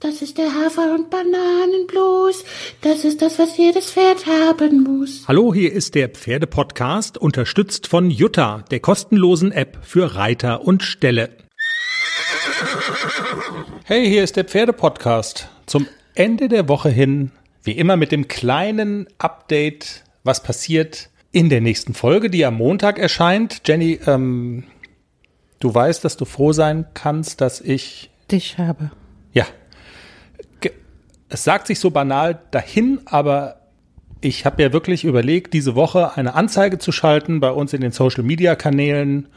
Das ist der Hafer- und Bananenblues. Das ist das, was jedes Pferd haben muss. Hallo, hier ist der Pferdepodcast, unterstützt von Jutta, der kostenlosen App für Reiter und Ställe. Hey, hier ist der Pferdepodcast. Zum Ende der Woche hin, wie immer mit dem kleinen Update, was passiert in der nächsten Folge, die am Montag erscheint. Jenny, ähm, du weißt, dass du froh sein kannst, dass ich Dich habe. ja. Es sagt sich so banal dahin, aber ich habe ja wirklich überlegt, diese Woche eine Anzeige zu schalten bei uns in den Social Media Kanälen.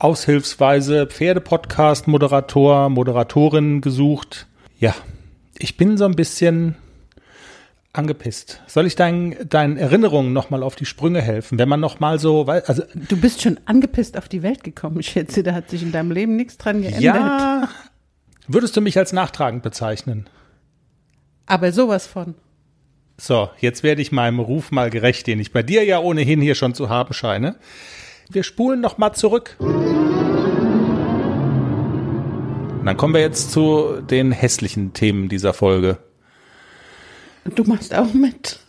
Aushilfsweise Pferdepodcast, Moderator, Moderatorin gesucht. Ja, ich bin so ein bisschen angepisst. Soll ich deinen, deinen Erinnerungen nochmal auf die Sprünge helfen? Wenn man nochmal so, also Du bist schon angepisst auf die Welt gekommen. Ich schätze, da hat sich in deinem Leben nichts dran geändert. ja, würdest du mich als nachtragend bezeichnen? Aber sowas von. So, jetzt werde ich meinem Ruf mal gerecht, den ich bei dir ja ohnehin hier schon zu haben scheine. Wir spulen noch mal zurück. Dann kommen wir jetzt zu den hässlichen Themen dieser Folge. Du machst auch mit.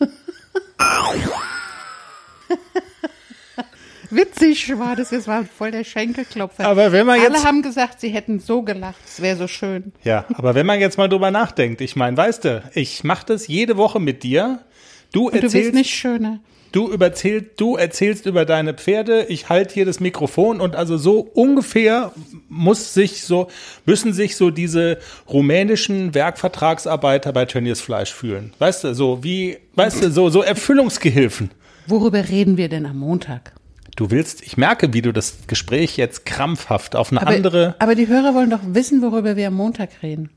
Witzig war das, es war voll der Schenkelklopfer. Aber wenn man Alle jetzt- haben gesagt, sie hätten so gelacht, es wäre so schön. Ja, aber wenn man jetzt mal drüber nachdenkt, ich meine, weißt du, ich mache das jede Woche mit dir. Du Und du bist erzählst, nicht schöner. du überzählst, du erzählst über deine Pferde, ich halte hier das Mikrofon und also so ungefähr muss sich so, müssen sich so diese rumänischen Werkvertragsarbeiter bei Tönnies Fleisch fühlen. Weißt du, so wie, weißt du, so, so Erfüllungsgehilfen. Worüber reden wir denn am Montag? Du willst, ich merke, wie du das Gespräch jetzt krampfhaft auf eine Aber, andere, aber die Hörer wollen doch wissen, worüber wir am Montag reden.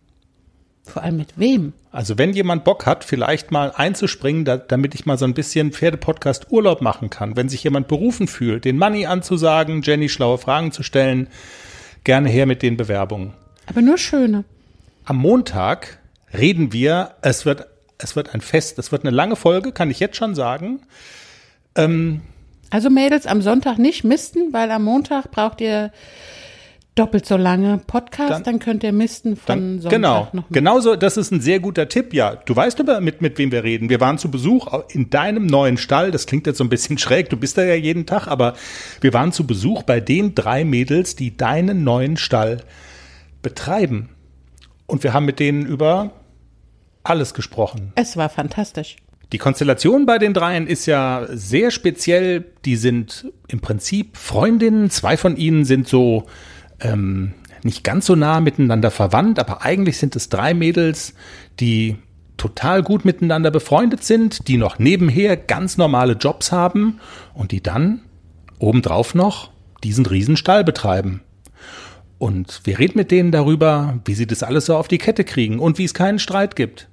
Vor allem mit wem? also wenn jemand Bock hat, vielleicht mal einzuspringen, da, damit ich mal so ein bisschen Pferdepodcast Urlaub machen kann, wenn sich jemand berufen fühlt, den Money anzusagen, Jenny schlaue Fragen zu stellen, gerne her mit den Bewerbungen. Aber nur schöne. Am Montag reden wir, es wird, es wird ein Fest, es wird eine lange Folge, kann ich jetzt schon sagen. Also Mädels, am Sonntag nicht misten, weil am Montag braucht ihr doppelt so lange Podcast, Dann- dann, könnt ihr misten von Dann, Sonntag genau, noch. mit. genauso, das ist ein sehr guter Tipp, ja. Du weißt aber, mit, mit wem wir reden. Wir waren zu Besuch in deinem neuen Stall. Das klingt jetzt so ein bisschen schräg, du bist da ja jeden Tag, aber wir waren zu Besuch bei den drei Mädels, die deinen neuen Stall betreiben. Und wir haben mit denen über alles gesprochen. Es war fantastisch. Die Konstellation bei den dreien ist ja sehr speziell. Die sind im Prinzip Freundinnen. Zwei von ihnen sind so ähm, nicht ganz so nah miteinander verwandt, aber eigentlich sind es drei Mädels, die total gut miteinander befreundet sind, die noch nebenher ganz normale Jobs haben und die dann obendrauf noch diesen Riesenstall betreiben. Und wir reden mit denen darüber, wie sie das alles so auf die Kette kriegen und wie es keinen Streit gibt.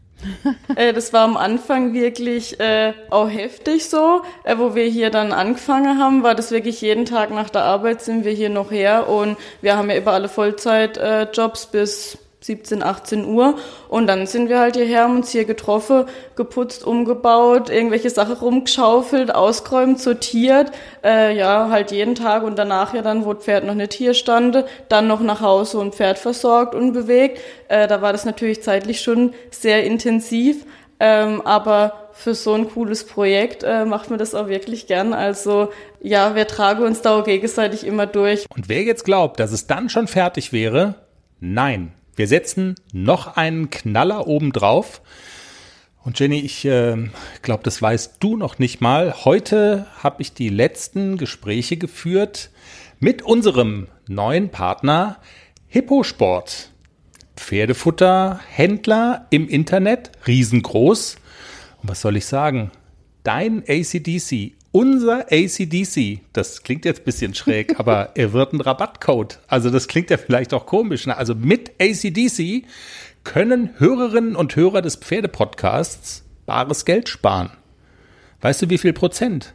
Äh, das war am Anfang wirklich äh, auch heftig so. Äh, wo wir hier dann angefangen haben, war das wirklich jeden Tag nach der Arbeit sind wir hier noch her und wir haben ja über alle Vollzeitjobs äh, bis 17, 18 Uhr und dann sind wir halt hierher, haben uns hier getroffen, geputzt, umgebaut, irgendwelche Sachen rumgeschaufelt, ausgeräumt, sortiert, äh, ja, halt jeden Tag und danach ja dann, wo das Pferd noch nicht hier stand, dann noch nach Hause und Pferd versorgt und bewegt. Äh, da war das natürlich zeitlich schon sehr intensiv, ähm, aber für so ein cooles Projekt äh, macht man das auch wirklich gern. Also ja, wir tragen uns da auch gegenseitig immer durch. Und wer jetzt glaubt, dass es dann schon fertig wäre, nein. Wir setzen noch einen Knaller oben drauf. Und Jenny, ich äh, glaube, das weißt du noch nicht mal. Heute habe ich die letzten Gespräche geführt mit unserem neuen Partner Hipposport. Pferdefutterhändler im Internet, riesengroß. Und was soll ich sagen? Dein ACDC, unser ACDC, das klingt jetzt ein bisschen schräg, aber er wird ein Rabattcode. Also das klingt ja vielleicht auch komisch. Ne? Also mit ACDC können Hörerinnen und Hörer des Pferdepodcasts bares Geld sparen. Weißt du, wie viel Prozent?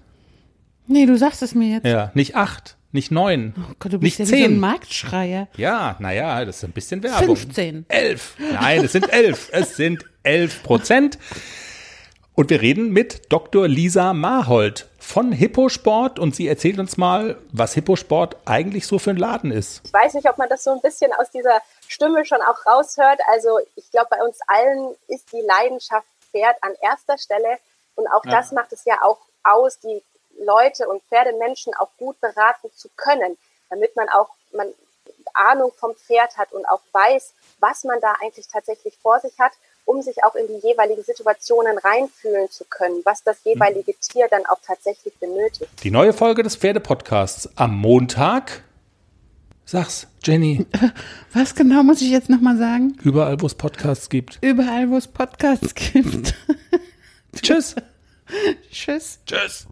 Nee, du sagst es mir jetzt. Ja, nicht acht, nicht neun, Oh Gott, du bist nicht ja wie so ein zehn. Marktschreier. Ja, naja, das ist ein bisschen Werbung. 15. Elf. Nein, es sind elf. es sind elf Prozent. Und wir reden mit Dr. Lisa Marhold von Hipposport und sie erzählt uns mal, was Hipposport eigentlich so für ein Laden ist. Ich weiß nicht, ob man das so ein bisschen aus dieser Stimme schon auch raushört. Also ich glaube, bei uns allen ist die Leidenschaft Pferd an erster Stelle. Und auch ja. das macht es ja auch aus, die Leute und Pferdemenschen auch gut beraten zu können, damit man auch man Ahnung vom Pferd hat und auch weiß, was man da eigentlich tatsächlich vor sich hat, um sich auch in die jeweiligen Situationen reinfühlen zu können, was das jeweilige mhm. Tier dann auch tatsächlich benötigt. Die neue Folge des Pferdepodcasts am Montag. Sag's, Jenny. Was genau muss ich jetzt nochmal sagen? Überall, wo es Podcasts gibt. Überall, wo es Podcasts gibt. Tschüss. Tschüss. Tschüss.